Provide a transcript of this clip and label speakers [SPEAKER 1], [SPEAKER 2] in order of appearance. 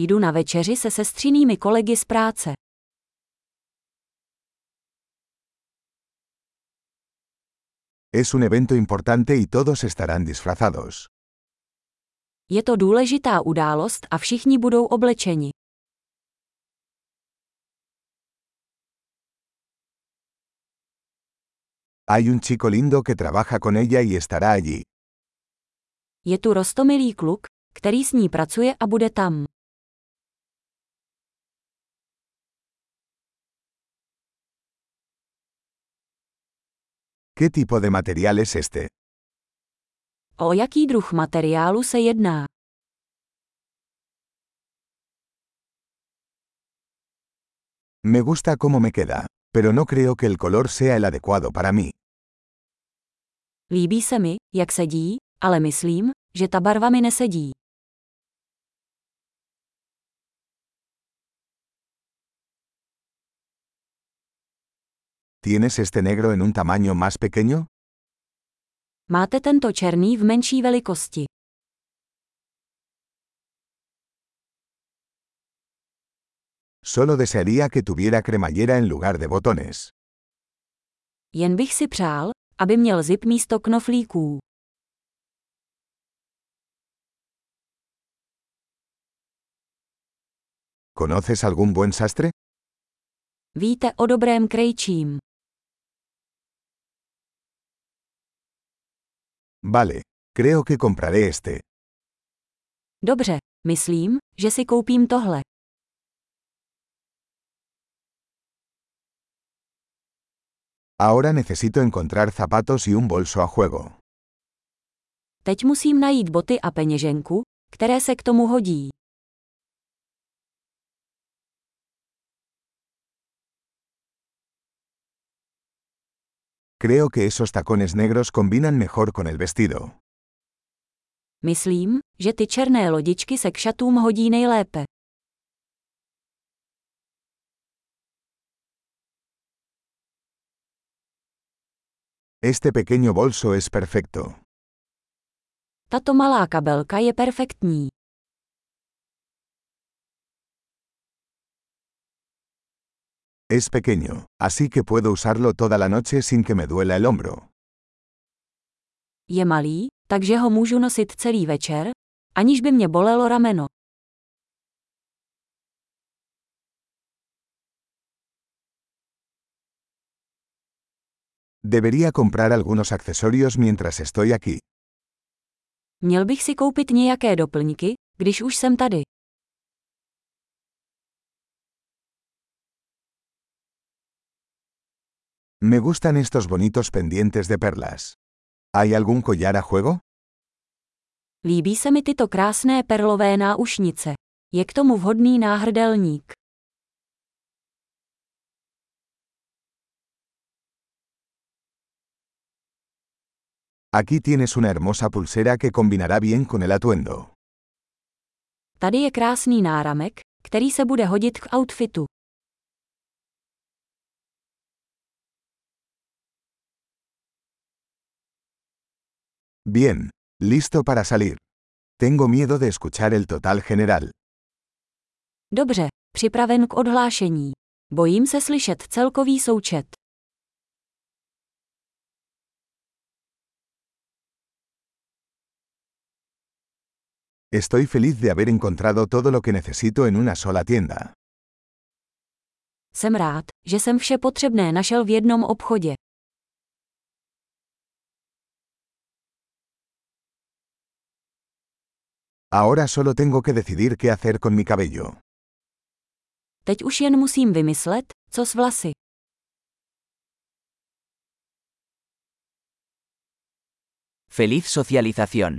[SPEAKER 1] Jdu na večeři se sestřinými kolegy z práce.
[SPEAKER 2] Es un evento importante y todos estarán disfrazados.
[SPEAKER 1] Je to důležitá událost a všichni budou oblečeni.
[SPEAKER 2] Hay un chico lindo que trabaja con ella y estará allí.
[SPEAKER 1] Je tu rostomilý kluk, který s ní pracuje a bude tam.
[SPEAKER 2] ¿Qué tipo de material es este?
[SPEAKER 1] O jaký druh materiálu se jedná?
[SPEAKER 2] Me gusta cómo me queda, pero no creo que el color sea el adecuado para mí.
[SPEAKER 1] Líbí se mi, jak sedí, ale myslím, že ta barva mi nesedí.
[SPEAKER 2] ¿Tienes este negro en un tamaño más pequeño?
[SPEAKER 1] Máte tento černý v menší velikosti.
[SPEAKER 2] Solo desearía que tuviera cremallera en lugar de botones.
[SPEAKER 1] Jen bych si přál, aby měl zip místo knoflíků.
[SPEAKER 2] ¿Conoces algún buen sastre?
[SPEAKER 1] Víte o dobrém krejčím.
[SPEAKER 2] Vale, creo que compraré este.
[SPEAKER 1] Dobře, myslím, že si koupím tohle.
[SPEAKER 2] Ahora necesito encontrar zapatos y un bolso a juego.
[SPEAKER 1] Teď musím najít boty a peněženku, které se k tomu hodí.
[SPEAKER 2] Creo que esos tacones negros combinan mejor con el vestido.
[SPEAKER 1] Myslím, že ty černé lodičky se k šatům hodí nejlépe.
[SPEAKER 2] Este pequeño bolso es perfecto.
[SPEAKER 1] Tato malá kabelka je perfektní.
[SPEAKER 2] Es pequeño, así que puedo usarlo toda la noche sin que me duela el hombro.
[SPEAKER 1] Je malý, takže ho můžu nosit celý večer, aniž by mě bolelo rameno.
[SPEAKER 2] Debería comprar algunos accesorios mientras estoy aquí.
[SPEAKER 1] Měl bych si koupit nějaké doplňky, když už jsem tady.
[SPEAKER 2] Me gustan estos bonitos pendientes de perlas. ¿Hay algún collar a juego?
[SPEAKER 1] Líbí se mi tyto krásné perlové náušnice. Je k tomu vhodný náhrdelník.
[SPEAKER 2] Aquí tienes una hermosa pulsera que combinará bien con el atuendo.
[SPEAKER 1] Tady je krásný náramek, který se bude hodit k outfitu.
[SPEAKER 2] Bien, listo para salir. Tengo miedo de escuchar el total general.
[SPEAKER 1] Dobře, připraven k odhlášení. Bojím se slyšet celkový součet.
[SPEAKER 2] Estoy feliz de haber encontrado todo lo que necesito en una sola tienda.
[SPEAKER 1] Jsem rád, že jsem vše potřebné našel v jednom obchodě.
[SPEAKER 2] Ahora solo tengo que decidir qué hacer con mi cabello.
[SPEAKER 1] Teď už jen musím vymyslet, co s vlasy.
[SPEAKER 3] Feliz socialización.